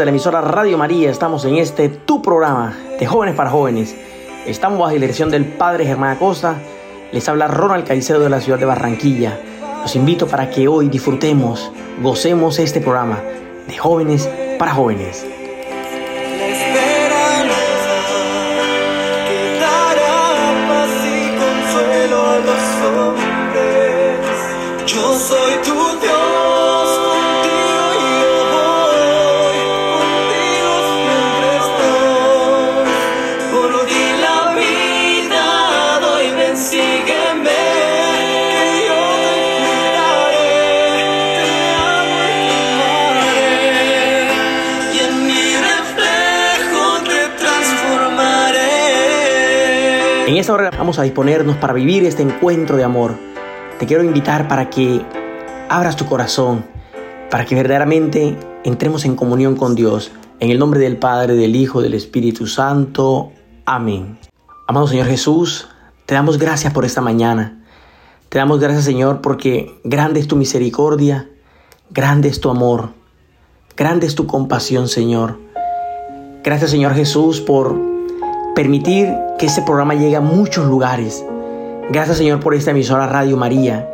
de la emisora Radio María. Estamos en este tu programa de jóvenes para jóvenes. Estamos bajo la dirección del Padre Germán Acosta. Les habla Ronald Caicedo de la ciudad de Barranquilla. Los invito para que hoy disfrutemos, gocemos este programa de jóvenes para jóvenes. Vamos a disponernos para vivir este encuentro de amor. Te quiero invitar para que abras tu corazón, para que verdaderamente entremos en comunión con Dios. En el nombre del Padre, del Hijo, del Espíritu Santo. Amén. Amado Señor Jesús, te damos gracias por esta mañana. Te damos gracias Señor porque grande es tu misericordia, grande es tu amor, grande es tu compasión Señor. Gracias Señor Jesús por permitir que este programa llegue a muchos lugares. Gracias Señor por esta emisora Radio María.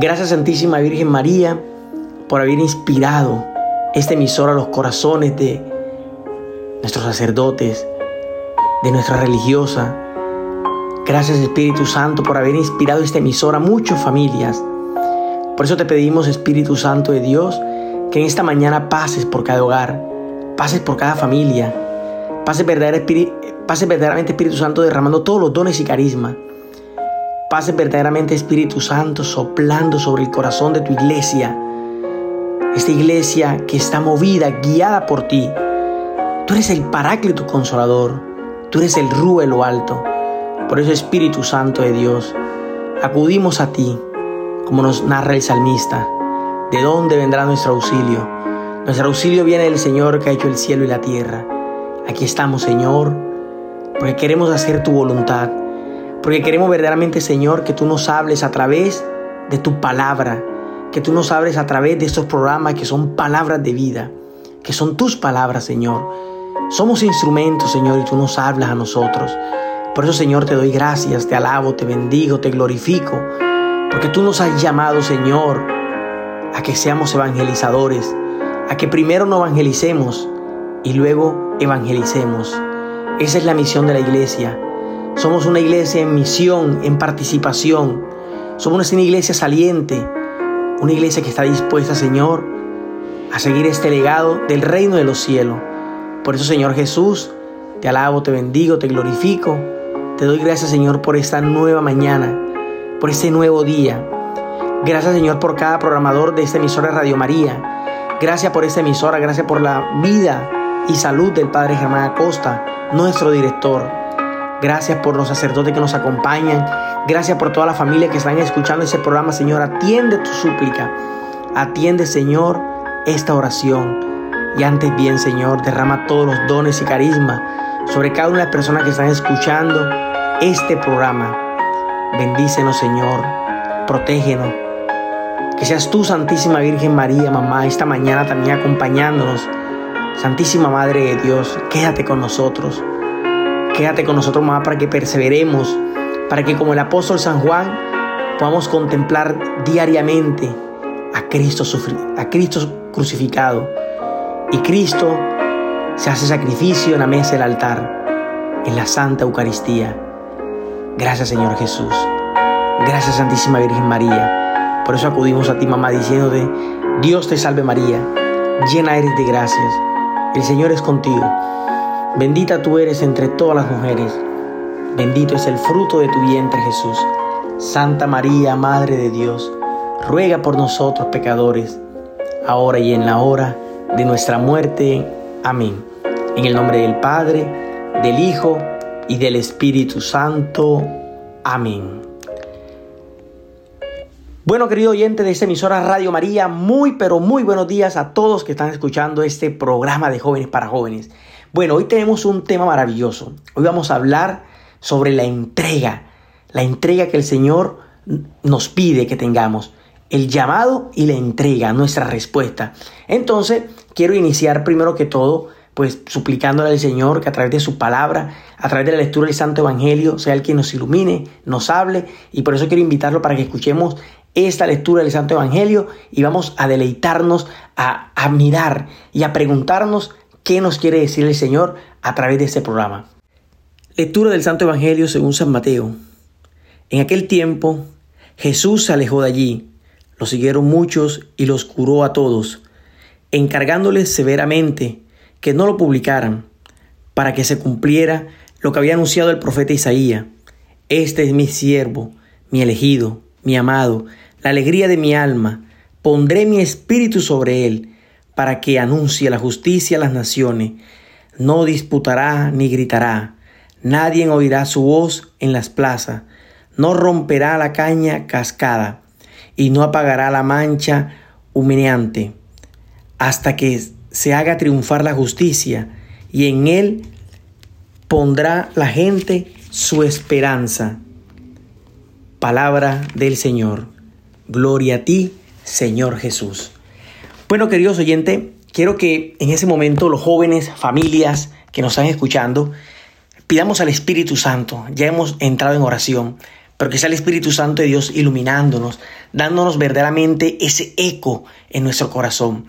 Gracias Santísima Virgen María por haber inspirado esta emisora a los corazones de nuestros sacerdotes, de nuestra religiosa. Gracias Espíritu Santo por haber inspirado esta emisora a muchas familias. Por eso te pedimos Espíritu Santo de Dios que en esta mañana pases por cada hogar, pases por cada familia, pases, verdadera pases verdaderamente Espíritu Santo derramando todos los dones y carisma. Pases verdaderamente Espíritu Santo soplando sobre el corazón de tu iglesia. Esta iglesia que está movida, guiada por ti. Tú eres el paráclito consolador. Tú eres el rúa en lo alto. Por eso Espíritu Santo de Dios, acudimos a ti, como nos narra el salmista. ¿De dónde vendrá nuestro auxilio? Nuestro auxilio viene del Señor que ha hecho el cielo y la tierra. Aquí estamos, Señor, porque queremos hacer tu voluntad. Porque queremos verdaderamente, Señor, que tú nos hables a través de tu palabra. Que tú nos hables a través de estos programas que son palabras de vida. Que son tus palabras, Señor. Somos instrumentos, Señor, y tú nos hablas a nosotros. Por eso, Señor, te doy gracias, te alabo, te bendigo, te glorifico. Porque tú nos has llamado, Señor, a que seamos evangelizadores. A que primero nos evangelicemos y luego evangelicemos. Esa es la misión de la iglesia. Somos una iglesia en misión, en participación. Somos una iglesia saliente, una iglesia que está dispuesta, Señor, a seguir este legado del reino de los cielos. Por eso, Señor Jesús, te alabo, te bendigo, te glorifico. Te doy gracias, Señor, por esta nueva mañana, por este nuevo día. Gracias, Señor, por cada programador de esta emisora Radio María. Gracias por esta emisora, gracias por la vida y salud del Padre Germán Acosta, nuestro director. Gracias por los sacerdotes que nos acompañan. Gracias por toda la familia que están escuchando ese programa, Señor. Atiende tu súplica. Atiende, Señor, esta oración. Y antes bien, Señor, derrama todos los dones y carisma sobre cada una de las personas que están escuchando este programa. Bendícenos, Señor. Protégenos. Que seas tú, Santísima Virgen María, mamá, esta mañana también acompañándonos. Santísima Madre de Dios, quédate con nosotros. Quédate con nosotros, mamá, para que perseveremos, para que como el apóstol San Juan podamos contemplar diariamente a Cristo, a Cristo crucificado. Y Cristo se hace sacrificio en la mesa del altar, en la Santa Eucaristía. Gracias, Señor Jesús. Gracias, Santísima Virgen María. Por eso acudimos a ti, mamá, diciéndote, Dios te salve María, llena eres de gracias. El Señor es contigo. Bendita tú eres entre todas las mujeres. Bendito es el fruto de tu vientre Jesús. Santa María, Madre de Dios, ruega por nosotros pecadores, ahora y en la hora de nuestra muerte. Amén. En el nombre del Padre, del Hijo y del Espíritu Santo. Amén. Bueno, querido oyente de esta emisora Radio María, muy pero muy buenos días a todos que están escuchando este programa de jóvenes para jóvenes. Bueno, hoy tenemos un tema maravilloso. Hoy vamos a hablar sobre la entrega, la entrega que el Señor nos pide que tengamos, el llamado y la entrega, nuestra respuesta. Entonces, quiero iniciar primero que todo pues suplicándole al Señor que a través de su palabra, a través de la lectura del Santo Evangelio, sea el quien nos ilumine, nos hable, y por eso quiero invitarlo para que escuchemos esta lectura del Santo Evangelio y vamos a deleitarnos, a, a mirar y a preguntarnos qué nos quiere decir el Señor a través de este programa. Lectura del Santo Evangelio según San Mateo. En aquel tiempo Jesús se alejó de allí, lo siguieron muchos y los curó a todos, encargándoles severamente que no lo publicaran, para que se cumpliera lo que había anunciado el profeta Isaías. Este es mi siervo, mi elegido, mi amado, la alegría de mi alma. Pondré mi espíritu sobre él, para que anuncie la justicia a las naciones. No disputará ni gritará Nadie oirá su voz en las plazas, no romperá la caña cascada y no apagará la mancha humeante hasta que se haga triunfar la justicia y en él pondrá la gente su esperanza. Palabra del Señor. Gloria a ti, Señor Jesús. Bueno, queridos oyentes, quiero que en ese momento los jóvenes, familias que nos están escuchando, Pidamos al Espíritu Santo, ya hemos entrado en oración, pero que sea el Espíritu Santo de Dios iluminándonos, dándonos verdaderamente ese eco en nuestro corazón.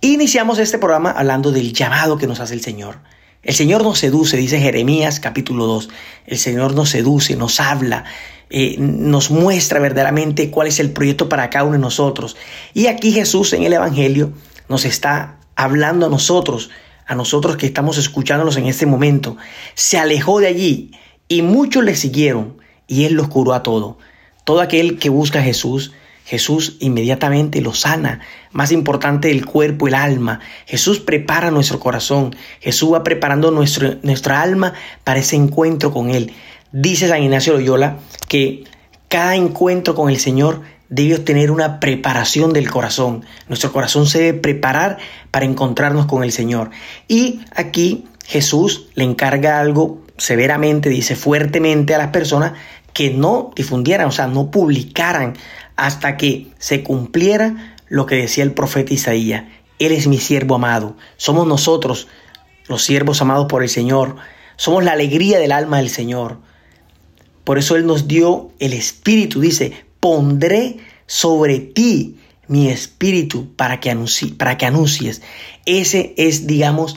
Iniciamos este programa hablando del llamado que nos hace el Señor. El Señor nos seduce, dice Jeremías capítulo 2. El Señor nos seduce, nos habla, eh, nos muestra verdaderamente cuál es el proyecto para cada uno de nosotros. Y aquí Jesús en el Evangelio nos está hablando a nosotros a nosotros que estamos escuchándolos en este momento, se alejó de allí y muchos le siguieron y él los curó a todo. Todo aquel que busca a Jesús, Jesús inmediatamente lo sana. Más importante el cuerpo, el alma. Jesús prepara nuestro corazón. Jesús va preparando nuestro, nuestra alma para ese encuentro con Él. Dice San Ignacio Loyola que cada encuentro con el Señor debe tener una preparación del corazón. Nuestro corazón se debe preparar para encontrarnos con el Señor. Y aquí Jesús le encarga algo severamente, dice fuertemente a las personas que no difundieran, o sea, no publicaran hasta que se cumpliera lo que decía el profeta Isaías. Él es mi siervo amado. Somos nosotros los siervos amados por el Señor. Somos la alegría del alma del Señor. Por eso Él nos dio el Espíritu, dice, pondré sobre ti mi espíritu para que, para que anuncies. Ese es, digamos,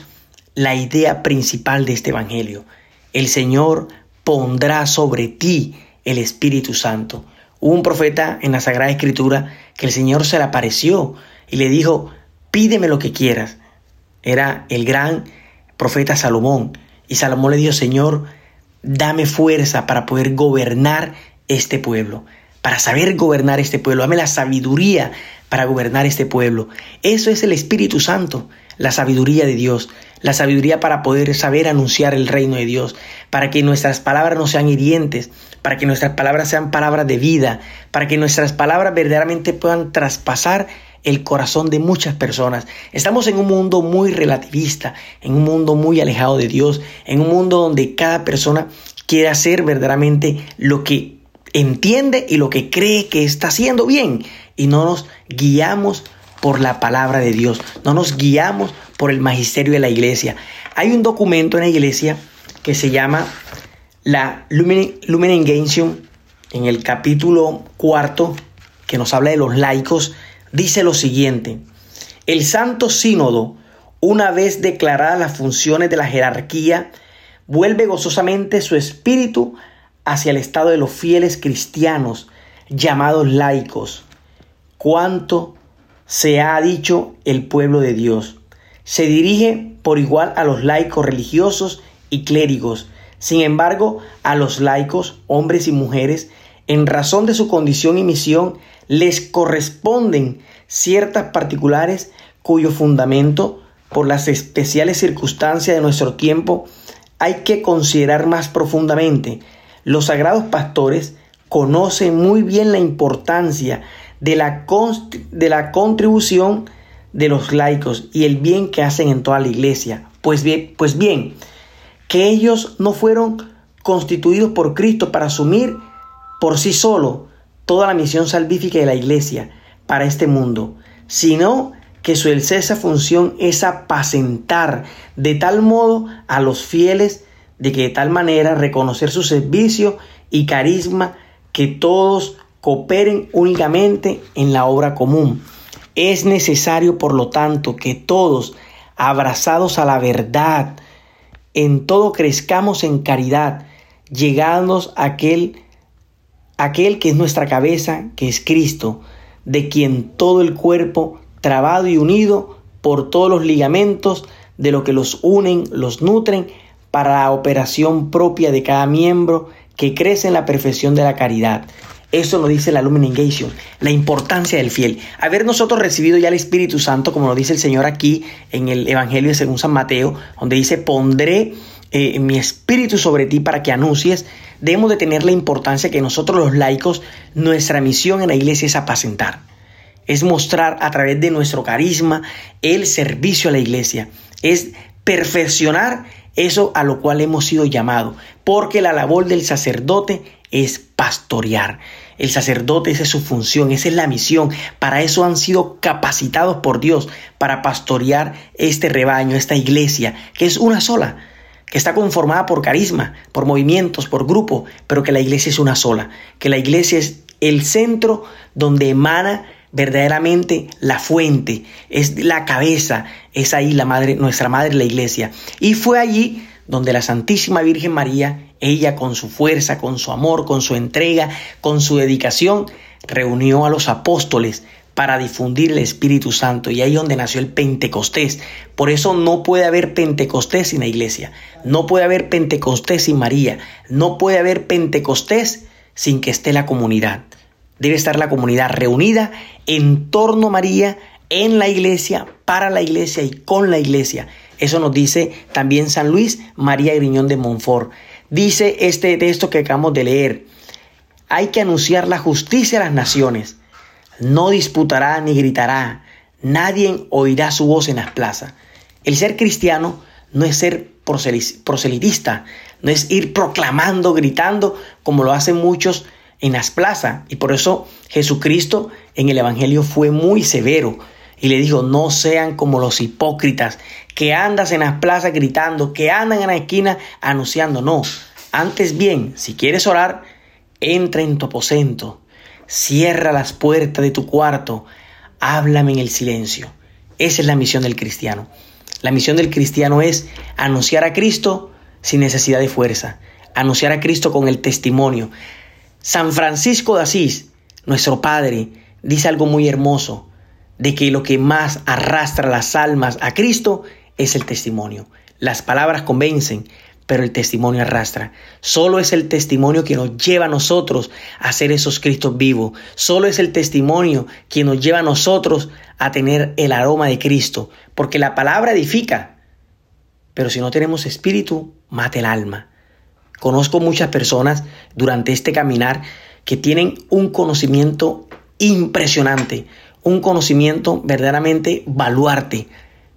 la idea principal de este Evangelio. El Señor pondrá sobre ti el Espíritu Santo. Hubo un profeta en la Sagrada Escritura que el Señor se le apareció y le dijo, pídeme lo que quieras. Era el gran profeta Salomón. Y Salomón le dijo, Señor, dame fuerza para poder gobernar este pueblo para saber gobernar este pueblo. Dame la sabiduría para gobernar este pueblo. Eso es el Espíritu Santo, la sabiduría de Dios, la sabiduría para poder saber anunciar el reino de Dios, para que nuestras palabras no sean hirientes, para que nuestras palabras sean palabras de vida, para que nuestras palabras verdaderamente puedan traspasar el corazón de muchas personas. Estamos en un mundo muy relativista, en un mundo muy alejado de Dios, en un mundo donde cada persona quiere hacer verdaderamente lo que entiende y lo que cree que está haciendo bien. Y no nos guiamos por la palabra de Dios, no nos guiamos por el magisterio de la iglesia. Hay un documento en la iglesia que se llama la Lumen, Lumen en el capítulo cuarto, que nos habla de los laicos, dice lo siguiente, el Santo Sínodo, una vez declaradas las funciones de la jerarquía, vuelve gozosamente su espíritu hacia el estado de los fieles cristianos llamados laicos. ¿Cuánto se ha dicho el pueblo de Dios? Se dirige por igual a los laicos religiosos y clérigos, Sin embargo, a los laicos, hombres y mujeres, en razón de su condición y misión, les corresponden ciertas particulares cuyo fundamento, por las especiales circunstancias de nuestro tiempo, hay que considerar más profundamente. Los sagrados pastores conocen muy bien la importancia de la, de la contribución de los laicos y el bien que hacen en toda la iglesia. Pues bien, pues bien, que ellos no fueron constituidos por Cristo para asumir por sí solo toda la misión salvífica de la iglesia para este mundo, sino que su excesa función es apacentar de tal modo a los fieles de que de tal manera reconocer su servicio y carisma que todos cooperen únicamente en la obra común. Es necesario, por lo tanto, que todos, abrazados a la verdad, en todo crezcamos en caridad, llegándonos a aquel, aquel que es nuestra cabeza, que es Cristo, de quien todo el cuerpo, trabado y unido por todos los ligamentos de lo que los unen, los nutren, para la operación propia de cada miembro que crece en la perfección de la caridad. Eso nos dice la Lumen Engagement, la importancia del fiel. Haber nosotros recibido ya el Espíritu Santo, como lo dice el Señor aquí en el Evangelio según San Mateo, donde dice, pondré eh, mi espíritu sobre ti para que anuncies, debemos de tener la importancia que nosotros los laicos, nuestra misión en la iglesia es apacentar, es mostrar a través de nuestro carisma el servicio a la iglesia, es perfeccionar eso a lo cual hemos sido llamados, porque la labor del sacerdote es pastorear. El sacerdote, esa es su función, esa es la misión. Para eso han sido capacitados por Dios, para pastorear este rebaño, esta iglesia, que es una sola, que está conformada por carisma, por movimientos, por grupo, pero que la iglesia es una sola, que la iglesia es el centro donde emana verdaderamente la fuente, es la cabeza, es ahí la madre, nuestra madre la iglesia. Y fue allí donde la Santísima Virgen María, ella con su fuerza, con su amor, con su entrega, con su dedicación, reunió a los apóstoles para difundir el Espíritu Santo y ahí donde nació el Pentecostés. Por eso no puede haber Pentecostés sin la iglesia, no puede haber Pentecostés sin María, no puede haber Pentecostés sin que esté la comunidad. Debe estar la comunidad reunida en torno a María, en la iglesia, para la iglesia y con la iglesia. Eso nos dice también San Luis María Griñón de Montfort. Dice este texto que acabamos de leer. Hay que anunciar la justicia a las naciones. No disputará ni gritará. Nadie oirá su voz en las plazas. El ser cristiano no es ser proselitista, no es ir proclamando, gritando, como lo hacen muchos en las plazas. Y por eso Jesucristo en el Evangelio fue muy severo y le dijo, no sean como los hipócritas que andas en las plazas gritando, que andan en la esquina anunciando. No, antes bien, si quieres orar, entra en tu aposento, cierra las puertas de tu cuarto, háblame en el silencio. Esa es la misión del cristiano. La misión del cristiano es anunciar a Cristo sin necesidad de fuerza, anunciar a Cristo con el testimonio, San Francisco de Asís, nuestro Padre, dice algo muy hermoso, de que lo que más arrastra las almas a Cristo es el testimonio. Las palabras convencen, pero el testimonio arrastra. Solo es el testimonio que nos lleva a nosotros a ser esos Cristos vivos. Solo es el testimonio que nos lleva a nosotros a tener el aroma de Cristo. Porque la palabra edifica, pero si no tenemos espíritu, mata el alma. Conozco muchas personas durante este caminar que tienen un conocimiento impresionante, un conocimiento verdaderamente baluarte,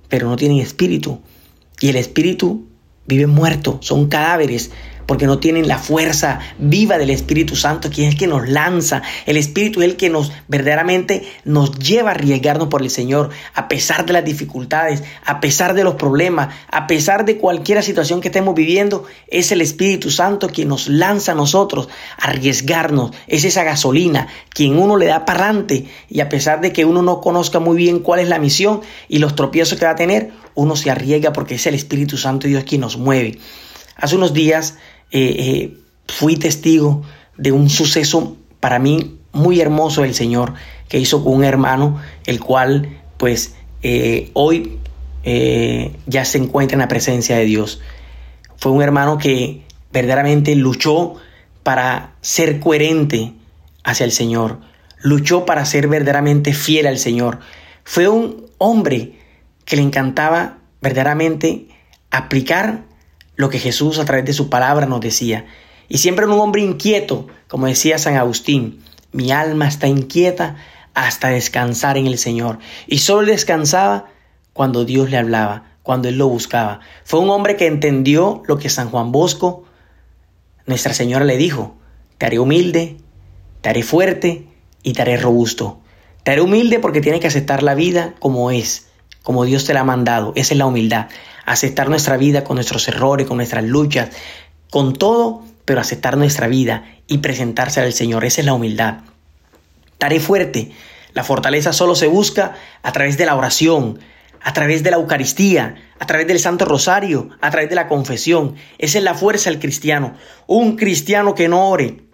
pero no tienen espíritu. Y el espíritu vive muerto, son cadáveres porque no tienen la fuerza viva del Espíritu Santo, quien es el que nos lanza. El Espíritu es el que nos verdaderamente nos lleva a arriesgarnos por el Señor, a pesar de las dificultades, a pesar de los problemas, a pesar de cualquier situación que estemos viviendo. Es el Espíritu Santo quien nos lanza a nosotros a arriesgarnos. Es esa gasolina quien uno le da para adelante y a pesar de que uno no conozca muy bien cuál es la misión y los tropiezos que va a tener, uno se arriesga porque es el Espíritu Santo Dios quien nos mueve. Hace unos días eh, eh, fui testigo de un suceso para mí muy hermoso del Señor que hizo con un hermano, el cual pues eh, hoy ya se encuentra en la presencia de Dios. Fue un hermano que verdaderamente luchó para ser coherente hacia el Señor, luchó para ser verdaderamente fiel al Señor. Fue un hombre que le encantaba verdaderamente aplicar lo que Jesús a través de su palabra nos decía. Y siempre un hombre inquieto, como decía San Agustín, mi alma está inquieta hasta descansar en el Señor. Y solo descansaba cuando Dios le hablaba, cuando él lo buscaba. Fue un hombre que entendió lo que San Juan Bosco, Nuestra Señora le dijo, te haré humilde, te haré fuerte y te haré robusto. Te haré humilde porque tienes que aceptar la vida como es, como Dios te la ha mandado. Esa es la humildad. Aceptar nuestra vida con nuestros errores, con nuestras luchas, con todo, pero aceptar nuestra vida y presentarse al Señor. Esa es la humildad. Te haré fuerte. La fortaleza solo se busca a través de la oración, a través de la Eucaristía, a través del Santo Rosario, a través de la confesión. Esa es la fuerza del cristiano. Un cristiano que no ore,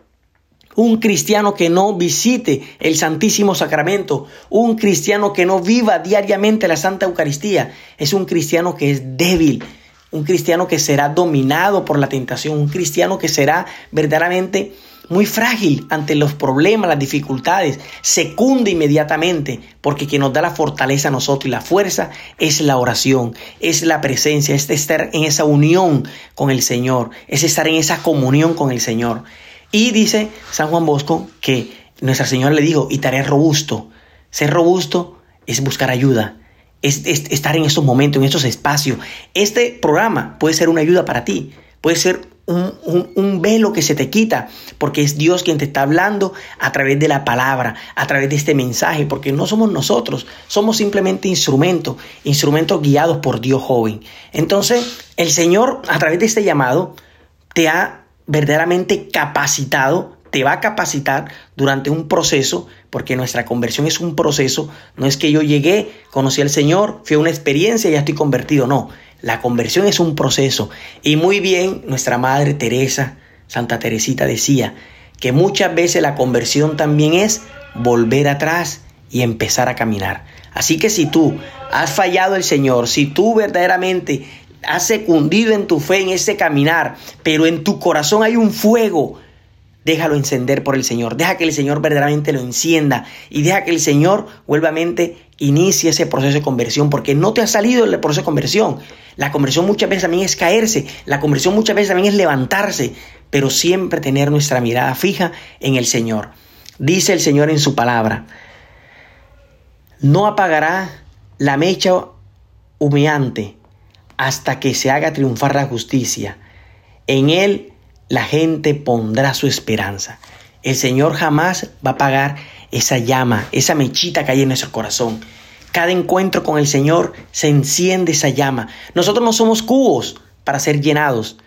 un cristiano que no visite el Santísimo Sacramento, un cristiano que no viva diariamente la Santa Eucaristía, es un cristiano que es débil, un cristiano que será dominado por la tentación, un cristiano que será verdaderamente muy frágil ante los problemas, las dificultades, se cunde inmediatamente, porque quien nos da la fortaleza a nosotros y la fuerza es la oración, es la presencia, es estar en esa unión con el Señor, es estar en esa comunión con el Señor. Y dice San Juan Bosco que Nuestra Señora le dijo, y tarea robusto. Ser robusto es buscar ayuda, es, estar en estos momentos, en estos espacios. Este programa puede ser una ayuda para ti, puede ser un, velo que se te quita, porque es Dios quien te está hablando a través de la palabra, a través de este mensaje, porque no somos nosotros, somos simplemente instrumentos, instrumentos guiados por Dios joven. Entonces, el Señor, a través de este llamado, te ha verdaderamente capacitado, te va a capacitar durante un proceso, porque nuestra conversión es un proceso, no es que yo llegué, conocí al Señor, fue una experiencia y ya estoy convertido, no, la conversión es un proceso. Y muy bien, nuestra Madre Teresa, Santa Teresita decía, que muchas veces la conversión también es volver atrás y empezar a caminar. Así que si tú has fallado el Señor, si tú verdaderamente has secundido en tu fe, en ese caminar, pero en tu corazón hay un fuego, déjalo encender por el Señor. Deja que el Señor verdaderamente lo encienda y deja que el Señor vuelvamente inicie ese proceso de conversión, porque no te ha salido el proceso de conversión. La conversión muchas veces también es caerse, la conversión muchas veces también es levantarse, pero siempre tener nuestra mirada fija en el Señor. Dice el Señor en su palabra, no apagará la mecha humeante hasta que se haga triunfar la justicia. En Él la gente pondrá su esperanza. El Señor jamás va a apagar esa llama, esa mechita que hay en nuestro corazón. Cada encuentro con el Señor se enciende esa llama. Nosotros no somos cubos para ser llenados.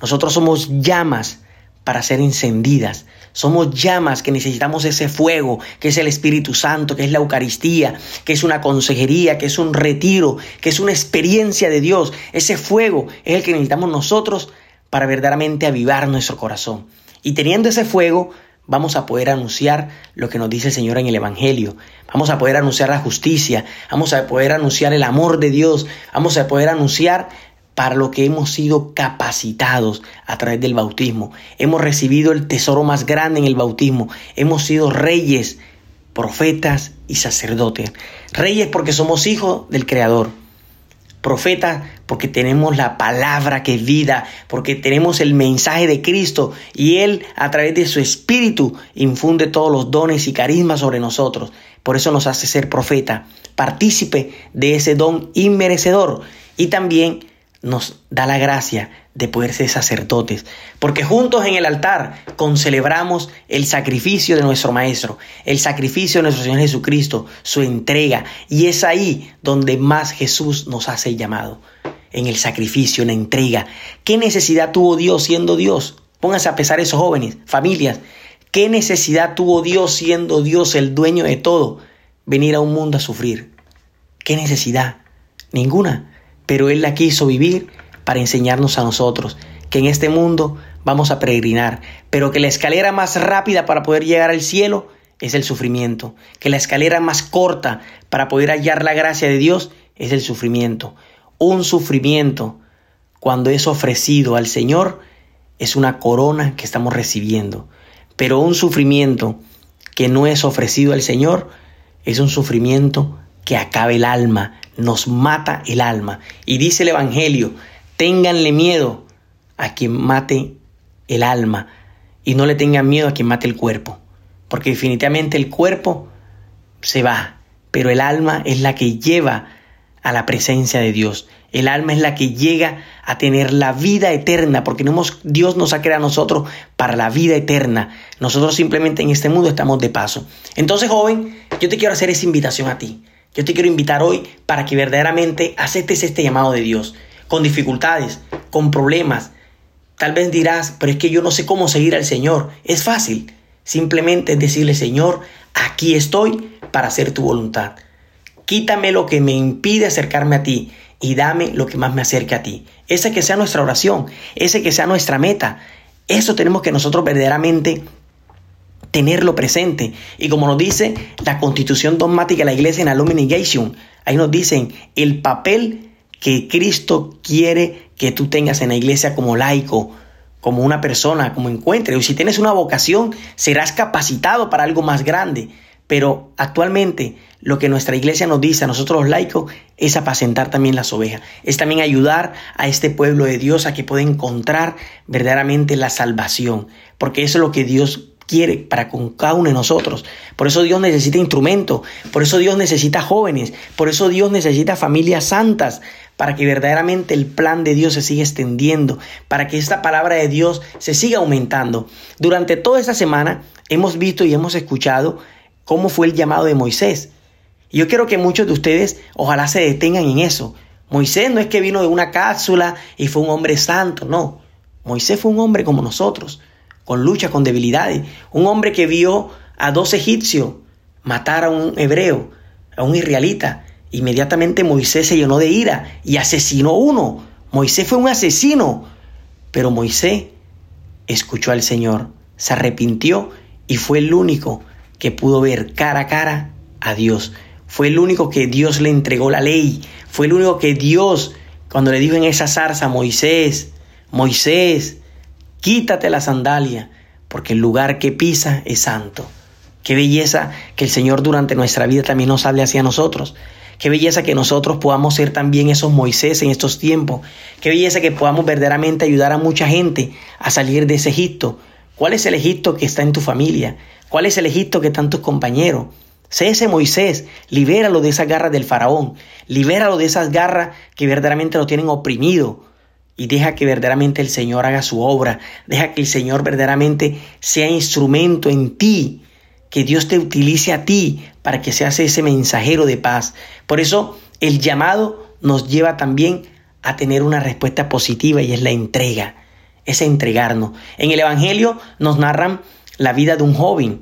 Nosotros somos llamas para ser encendidas. Somos llamas que necesitamos ese fuego, que es el Espíritu Santo, que es la Eucaristía, que es una consejería, que es un retiro, que es una experiencia de Dios. Ese fuego es el que necesitamos nosotros para verdaderamente avivar nuestro corazón. Y teniendo ese fuego, vamos a poder anunciar lo que nos dice el Señor en el Evangelio. Vamos a poder anunciar la justicia, vamos a poder anunciar el amor de Dios, vamos a poder anunciar para lo que hemos sido capacitados a través del bautismo. Hemos recibido el tesoro más grande en el bautismo. Hemos sido reyes, profetas y sacerdotes. Reyes porque somos hijos del Creador. Profetas porque tenemos la palabra que es vida, porque tenemos el mensaje de Cristo y Él a través de su Espíritu infunde todos los dones y carismas sobre nosotros. Por eso nos hace ser profeta, partícipe de ese don inmerecedor y también nos da la gracia de poder ser sacerdotes, porque juntos en el altar concelebramos el sacrificio de nuestro Maestro, el sacrificio de nuestro Señor Jesucristo, su entrega, y es ahí donde más Jesús nos hace llamado, en el sacrificio, en la entrega. ¿Qué necesidad tuvo Dios siendo Dios? Pónganse a pesar esos jóvenes, familias, ¿qué necesidad tuvo Dios siendo Dios el dueño de todo, venir a un mundo a sufrir? ¿Qué necesidad? Ninguna pero Él la quiso vivir para enseñarnos a nosotros que en este mundo vamos a peregrinar, pero que la escalera más rápida para poder llegar al cielo es el sufrimiento, que la escalera más corta para poder hallar la gracia de Dios es el sufrimiento. Un sufrimiento, cuando es ofrecido al Señor, es una corona que estamos recibiendo. Pero un sufrimiento que no es ofrecido al Señor es un sufrimiento que acaba el alma, nos mata el alma. Y dice el Evangelio, ténganle miedo a quien mate el alma y no le tengan miedo a quien mate el cuerpo. Porque definitivamente el cuerpo se va, pero el alma es la que lleva a la presencia de Dios. El alma es la que llega a tener la vida eterna, porque Dios nos ha creado a nosotros para la vida eterna. Nosotros simplemente en este mundo estamos de paso. Entonces, joven, yo te quiero hacer esa invitación a ti. Yo te quiero invitar hoy para que verdaderamente aceptes este llamado de Dios, con dificultades, con problemas. Tal vez dirás, pero es que yo no sé cómo seguir al Señor. Es fácil. Simplemente decirle, Señor, aquí estoy para hacer tu voluntad. Quítame lo que me impide acercarme a ti y dame lo que más me acerque a ti. Ese que sea nuestra oración, ese que sea nuestra meta. Eso tenemos que nosotros verdaderamente tenerlo presente. Y como nos dice la constitución dogmática de la iglesia en Alumni Negation, ahí nos dicen el papel que Cristo quiere que tú tengas en la iglesia como laico, como una persona, como encuentre. O si tienes una vocación, serás capacitado para algo más grande. Pero actualmente lo que nuestra iglesia nos dice a nosotros los laicos es apacentar también las ovejas, es también ayudar a este pueblo de Dios a que pueda encontrar verdaderamente la salvación, porque eso es lo que Dios quiere para con cada uno de nosotros. Por eso Dios necesita instrumentos, por eso Dios necesita jóvenes, por eso Dios necesita familias santas, para que verdaderamente el plan de Dios se siga extendiendo, para que esta palabra de Dios se siga aumentando. Durante toda esta semana hemos visto y hemos escuchado cómo fue el llamado de Moisés. Yo quiero que muchos de ustedes ojalá se detengan en eso. Moisés no es que vino de una cápsula y fue un hombre santo, no. Moisés fue un hombre como nosotros, con lucha, con debilidades. Un hombre que vio a dos egipcios matar a un hebreo, a un israelita. Inmediatamente Moisés se llenó de ira y asesinó uno. Moisés fue un asesino. Pero Moisés escuchó al Señor, se arrepintió y fue el único que pudo ver cara a cara a Dios. Fue el único que Dios le entregó la ley. Fue el único que Dios, cuando le dijo en esa zarza, Moisés, Moisés, quítate la sandalia, porque el lugar que pisa es santo. Qué belleza que el Señor durante nuestra vida también nos hable hacia nosotros. Qué belleza que nosotros podamos ser también esos Moisés en estos tiempos. Qué belleza que podamos verdaderamente ayudar a mucha gente a salir de ese Egipto. ¿Cuál es el Egipto que está en tu familia? ¿Cuál es el Egipto que están tus compañeros? Sé ese Moisés, libéralo de esas garras del faraón, libéralo de esas garras que verdaderamente lo tienen oprimido y deja que verdaderamente el Señor haga su obra, deja que el Señor verdaderamente sea instrumento en ti, que Dios te utilice a ti para que seas ese mensajero de paz. Por eso el llamado nos lleva también a tener una respuesta positiva y es la entrega, es entregarnos. En el Evangelio nos narran la vida de un joven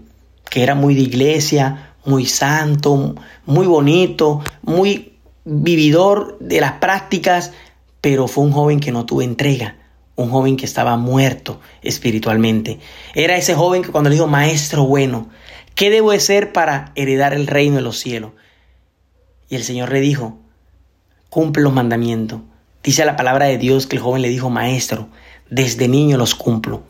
que era muy de iglesia, muy santo, muy bonito, muy vividor de las prácticas, pero fue un joven que no tuvo entrega, un joven que estaba muerto espiritualmente. Era ese joven que cuando le dijo, maestro bueno, ¿qué debo de ser para heredar el reino de los cielos? Y el Señor le dijo, cumple los mandamientos. Dice la palabra de Dios que el joven le dijo, maestro, desde niño los cumplo.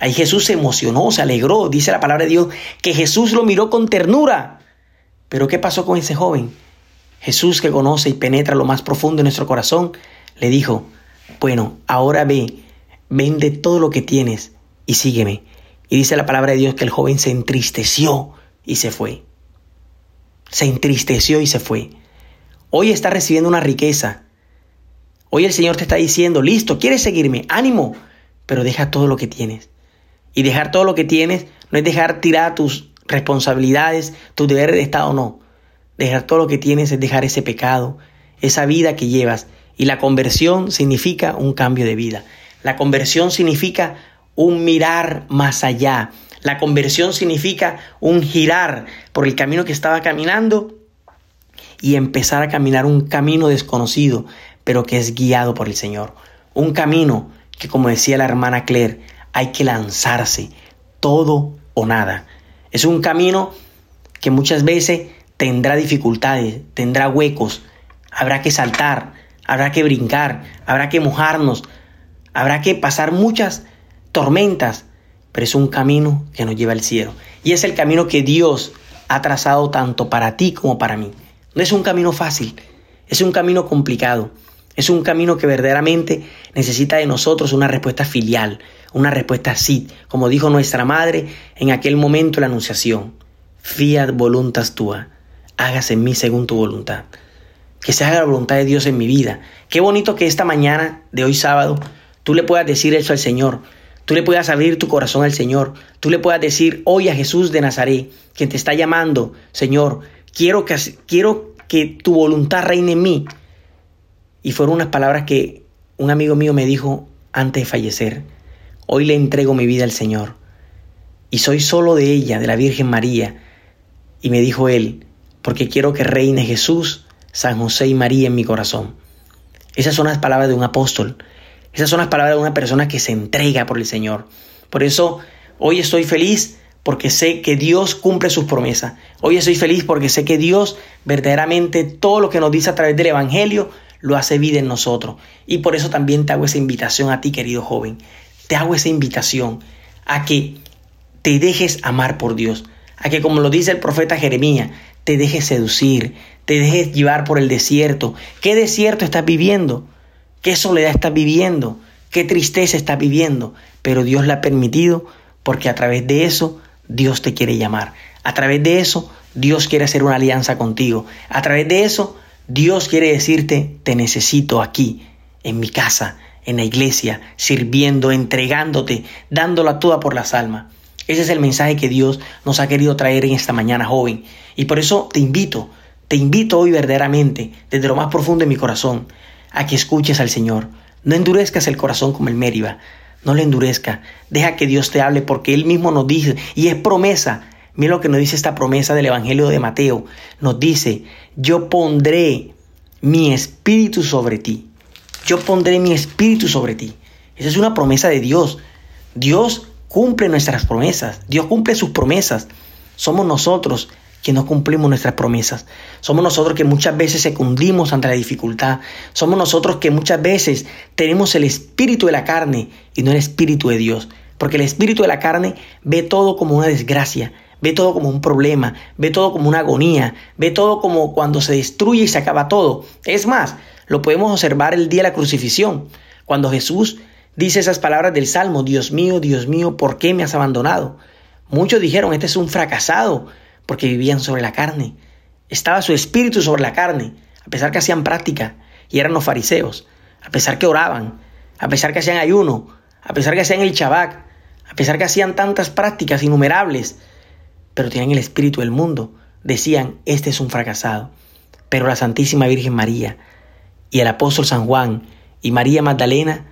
Ahí Jesús se emocionó, se alegró. Dice la palabra de Dios que Jesús lo miró con ternura. Pero ¿qué pasó con ese joven? Jesús que conoce y penetra lo más profundo de nuestro corazón, le dijo, bueno, ahora ve, vende todo lo que tienes y sígueme. Y dice la palabra de Dios que el joven se entristeció y se fue. Se entristeció y se fue. Hoy está recibiendo una riqueza. Hoy el Señor te está diciendo, listo, ¿quieres seguirme? Ánimo, pero deja todo lo que tienes. Y dejar todo lo que tienes no es dejar tirar tus responsabilidades, tus deberes de Estado, no. Dejar todo lo que tienes es dejar ese pecado, esa vida que llevas. Y la conversión significa un cambio de vida. La conversión significa un mirar más allá. La conversión significa un girar por el camino que estaba caminando y empezar a caminar un camino desconocido, pero que es guiado por el Señor. Un camino que, como decía la hermana Claire, hay que lanzarse, todo o nada. Es un camino que muchas veces tendrá dificultades, tendrá huecos, habrá que saltar, habrá que brincar, habrá que mojarnos, habrá que pasar muchas tormentas, pero es un camino que nos lleva al cielo. Y es el camino que Dios ha trazado tanto para ti como para mí. No es un camino fácil, es un camino complicado. Es un camino que verdaderamente necesita de nosotros una respuesta filial, una respuesta sí, como dijo nuestra madre en aquel momento la anunciación. Fiat voluntas tua, hágase en mí según tu voluntad. Que se haga la voluntad de Dios en mi vida. Qué bonito que esta mañana de hoy sábado tú le puedas decir eso al Señor. Tú le puedas abrir tu corazón al Señor. Tú le puedas decir hoy a Jesús de Nazaret, quien te está llamando, Señor, quiero que, quiero que tu voluntad reine en mí. Y fueron unas palabras que un amigo mío me dijo antes de fallecer. Hoy le entrego mi vida al Señor. Y soy solo de ella, de la Virgen María. Y me dijo él, porque quiero que reine Jesús, San José y María en mi corazón. Esas son las palabras de un apóstol. Esas son las palabras de una persona que se entrega por el Señor. Por eso hoy estoy feliz porque sé que Dios cumple sus promesas. Hoy estoy feliz porque sé que Dios verdaderamente todo lo que nos dice a través del Evangelio lo hace vida en nosotros. Y por eso también te hago esa invitación a ti, querido joven. Te hago esa invitación a que te dejes amar por Dios. A que, como lo dice el profeta Jeremías, te dejes seducir, te dejes llevar por el desierto. ¿Qué desierto estás viviendo? ¿Qué soledad estás viviendo? ¿Qué tristeza estás viviendo? Pero Dios la ha permitido porque a través de eso Dios te quiere llamar. A través de eso Dios quiere hacer una alianza contigo. A través de eso Dios quiere decirte, te necesito aquí, en mi casa, en la iglesia, sirviendo, entregándote, dándola toda por las almas. Ese es el mensaje que Dios nos ha querido traer en esta mañana, joven. Y por eso te invito, te invito hoy verdaderamente, desde lo más profundo de mi corazón, a que escuches al Señor. No endurezcas el corazón como el Mériba. No le endurezca. Deja que Dios te hable porque Él mismo nos dice, y es promesa, Mira lo que nos dice esta promesa del Evangelio de Mateo. Nos dice, yo pondré mi espíritu sobre ti. Yo pondré mi espíritu sobre ti. Esa es una promesa de Dios. Dios cumple nuestras promesas. Dios cumple sus promesas. Somos nosotros que no cumplimos nuestras promesas. Somos nosotros que muchas veces secundimos ante la dificultad. Somos nosotros que muchas veces tenemos el espíritu de la carne y no el espíritu de Dios. Porque el espíritu de la carne ve todo como una desgracia, ve todo como un problema, ve todo como una agonía, ve todo como cuando se destruye y se acaba todo. Es más, lo podemos observar el día de la crucifixión, cuando Jesús dice esas palabras del Salmo, Dios mío, Dios mío, ¿por qué me has abandonado? Muchos dijeron, este es un fracasado, porque vivían sobre la carne. Estaba su espíritu sobre la carne, a pesar que hacían práctica y eran los fariseos, a pesar que oraban, a pesar que hacían ayuno, a pesar que hacían el chabac, a pesar que hacían tantas prácticas innumerables, pero tenían el espíritu del mundo. Decían, este es un fracasado. Pero la Santísima Virgen María y el apóstol San Juan y María Magdalena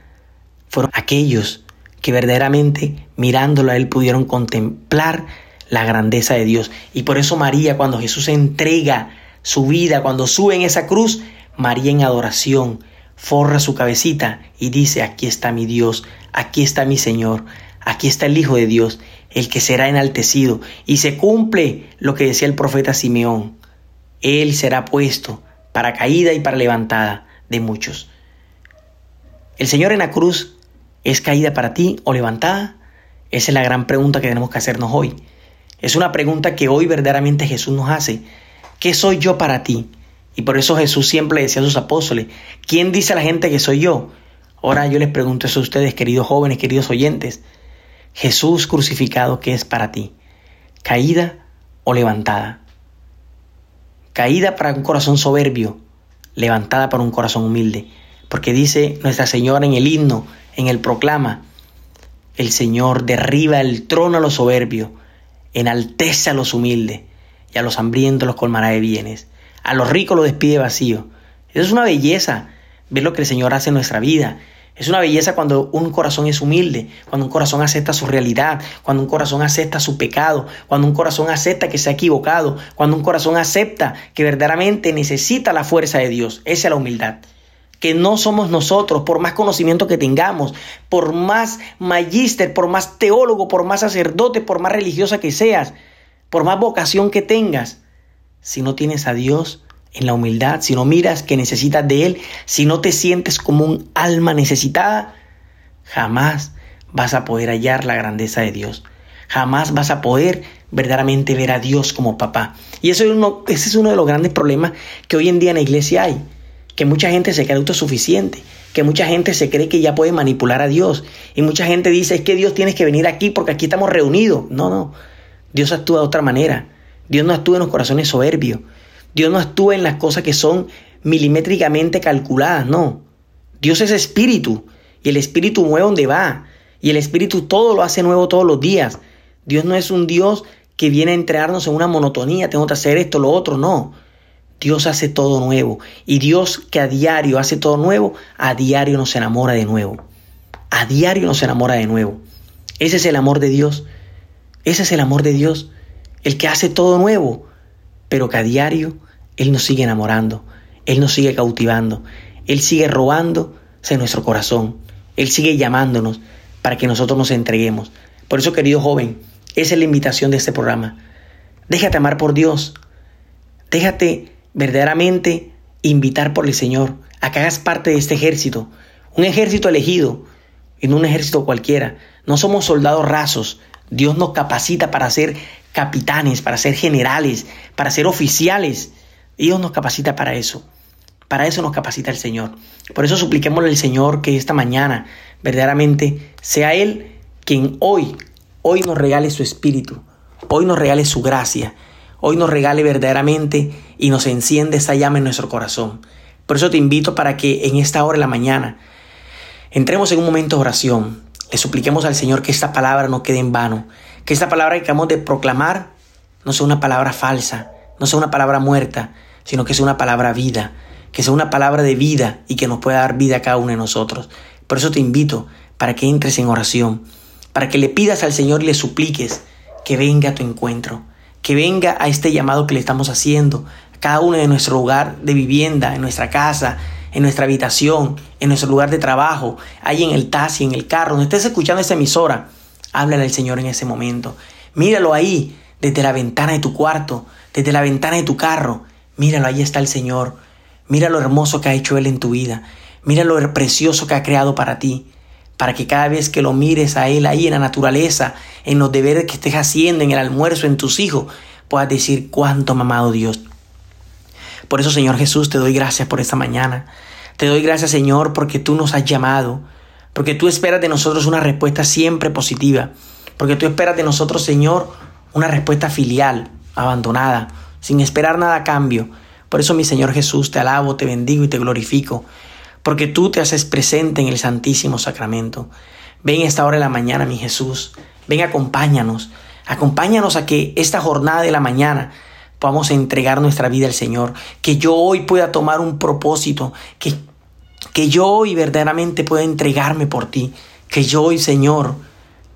fueron aquellos que verdaderamente mirándolo a él pudieron contemplar la grandeza de Dios. Y por eso María, cuando Jesús entrega su vida, cuando sube en esa cruz, María en adoración forra su cabecita y dice, aquí está mi Dios, aquí está mi Señor, aquí está el Hijo de Dios el que será enaltecido, y se cumple lo que decía el profeta Simeón. Él será puesto para caída y para levantada de muchos. ¿El Señor en la cruz es caída para ti o levantada? Esa es la gran pregunta que tenemos que hacernos hoy. Es una pregunta que hoy verdaderamente Jesús nos hace. ¿Qué soy yo para ti? Y por eso Jesús siempre decía a sus apóstoles, ¿quién dice a la gente que soy yo? Ahora yo les pregunto eso a ustedes, queridos jóvenes, queridos oyentes. Jesús crucificado, ¿qué es para ti? ¿Caída o levantada? Caída para un corazón soberbio, levantada para un corazón humilde. Porque dice Nuestra Señora en el himno, en el proclama, el Señor derriba el trono a los soberbios, enaltece a los humildes, y a los hambrientos los colmará de bienes. A los ricos los despide vacío. Eso es una belleza, ver lo que el Señor hace en nuestra vida. Es una belleza cuando un corazón es humilde, cuando un corazón acepta su realidad, cuando un corazón acepta su pecado, cuando un corazón acepta que se ha equivocado, cuando un corazón acepta que verdaderamente necesita la fuerza de Dios. Esa es la humildad. Que no somos nosotros, por más conocimiento que tengamos, por más magíster, por más teólogo, por más sacerdote, por más religiosa que seas, por más vocación que tengas, si no tienes a Dios, en la humildad, si no miras que necesitas de Él, si no te sientes como un alma necesitada, jamás vas a poder hallar la grandeza de Dios. Jamás vas a poder verdaderamente ver a Dios como papá. Y eso es uno, ese es uno de los grandes problemas que hoy en día en la iglesia hay. Que mucha gente se cree autosuficiente, que mucha gente se cree que ya puede manipular a Dios. Y mucha gente dice, es que Dios tienes que venir aquí porque aquí estamos reunidos. No, no. Dios actúa de otra manera. Dios no actúa en los corazones soberbios. Dios no actúa en las cosas que son milimétricamente calculadas, no. Dios es espíritu y el espíritu mueve donde va. Y el espíritu todo lo hace nuevo todos los días. Dios no es un Dios que viene a entrenarnos en una monotonía, tengo que hacer esto, lo otro, no. Dios hace todo nuevo. Y Dios que a diario hace todo nuevo, a diario nos enamora de nuevo. A diario nos enamora de nuevo. Ese es el amor de Dios. Ese es el amor de Dios. El que hace todo nuevo, pero que a diario Él nos sigue enamorando. Él nos sigue cautivando. Él sigue robando en nuestro corazón. Él sigue llamándonos para que nosotros nos entreguemos. Por eso, querido joven, esa es la invitación de este programa. Déjate amar por Dios. Déjate verdaderamente invitar por el Señor a que hagas parte de este ejército. Un ejército elegido y no un ejército cualquiera. No somos soldados rasos. Dios nos capacita para ser capitanes, para ser generales, para ser oficiales. Dios nos capacita para eso. Para eso nos capacita el Señor. Por eso supliquémosle al Señor que esta mañana verdaderamente sea Él quien hoy hoy nos regale su espíritu, hoy nos regale su gracia, hoy nos regale verdaderamente y nos enciende esa llama en nuestro corazón. Por eso te invito para que en esta hora de la mañana entremos en un momento de oración, le supliquemos al Señor que esta palabra no quede en vano, que esta palabra que acabamos de proclamar no sea una palabra falsa, no sea una palabra muerta, sino que sea una palabra vida, que sea una palabra de vida y que nos pueda dar vida a cada uno de nosotros. Por eso te invito para que entres en oración para que le pidas al Señor y le supliques que venga a tu encuentro, que venga a este llamado que le estamos haciendo, cada uno de nuestro lugar de vivienda, en nuestra casa, en nuestra habitación, en nuestro lugar de trabajo, ahí en el taxi, en el carro, donde estés escuchando esta emisora, háblale al Señor en ese momento. Míralo ahí, desde la ventana de tu cuarto, desde la ventana de tu carro. Míralo, ahí está el Señor. Mira lo hermoso que ha hecho Él en tu vida. Mira lo precioso que ha creado para ti para que cada vez que lo mires a Él ahí en la naturaleza, en los deberes que estés haciendo, en el almuerzo, en tus hijos, puedas decir cuánto mamado Dios. Por eso, Señor Jesús, te doy gracias por esta mañana. Te doy gracias, Señor, porque tú nos has llamado, porque tú esperas de nosotros una respuesta siempre positiva, porque tú esperas de nosotros, Señor, una respuesta filial, abandonada, sin esperar nada a cambio. Por eso, mi Señor Jesús, te alabo, te bendigo y te glorifico porque tú te haces presente en el Santísimo Sacramento. Ven esta hora de la mañana, mi Jesús. Ven, acompáñanos. Acompáñanos a que esta jornada de la mañana podamos entregar nuestra vida al Señor. Que yo hoy pueda tomar un propósito. Que, que yo hoy verdaderamente pueda entregarme por ti. Que yo hoy, Señor,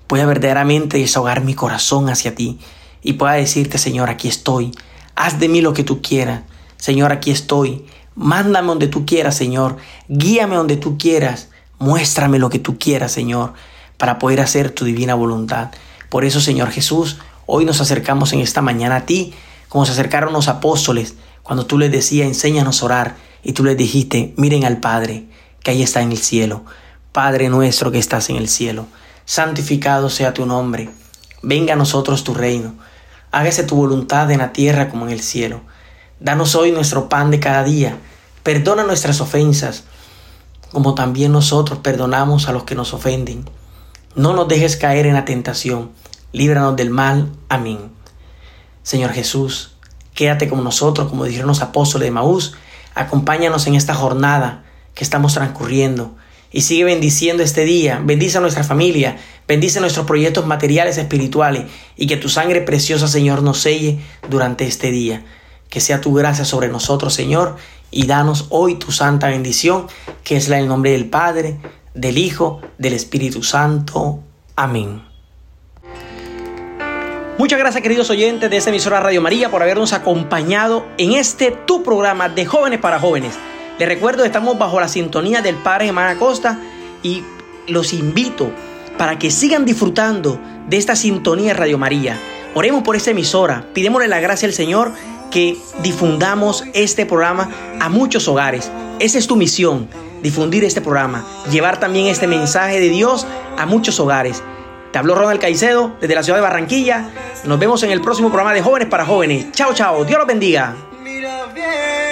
pueda verdaderamente desahogar mi corazón hacia ti. Y pueda decirte, Señor, aquí estoy. Haz de mí lo que tú quieras. Señor, aquí estoy. Mándame donde tú quieras, Señor. Guíame donde tú quieras. Muéstrame lo que tú quieras, Señor, para poder hacer tu divina voluntad. Por eso, Señor Jesús, hoy nos acercamos en esta mañana a ti, como se acercaron los apóstoles, cuando tú les decías, enséñanos a orar, y tú les dijiste, miren al Padre, que ahí está en el cielo. Padre nuestro que estás en el cielo, santificado sea tu nombre. Venga a nosotros tu reino. Hágase tu voluntad en la tierra como en el cielo. Danos hoy nuestro pan de cada día. Perdona nuestras ofensas, como también nosotros perdonamos a los que nos ofenden. No nos dejes caer en la tentación. Líbranos del mal. Amén. Señor Jesús, quédate con nosotros, como dijeron los apóstoles de Maús. Acompáñanos en esta jornada que estamos transcurriendo y sigue bendiciendo este día. Bendice a nuestra familia, bendice nuestros proyectos materiales espirituales y que tu sangre preciosa, Señor, nos selle durante este día. Que sea tu gracia sobre nosotros, Señor, y danos hoy tu santa bendición, que es la en nombre del Padre, del Hijo, del Espíritu Santo. Amén. Muchas gracias queridos oyentes de esta emisora Radio María por habernos acompañado en este tu programa de jóvenes para jóvenes. Les recuerdo que estamos bajo la sintonía del Padre Germán Acosta y los invito para que sigan disfrutando de esta sintonía de Radio María. Oremos por esta emisora, pidémosle la gracia al Señor que difundamos este programa a muchos hogares. Esa es tu misión, difundir este programa, llevar también este mensaje de Dios a muchos hogares. Te habló Ronald Caicedo desde la ciudad de Barranquilla. Nos vemos en el próximo programa de Jóvenes para Jóvenes. Chao, chao. Dios los bendiga. Mira bien.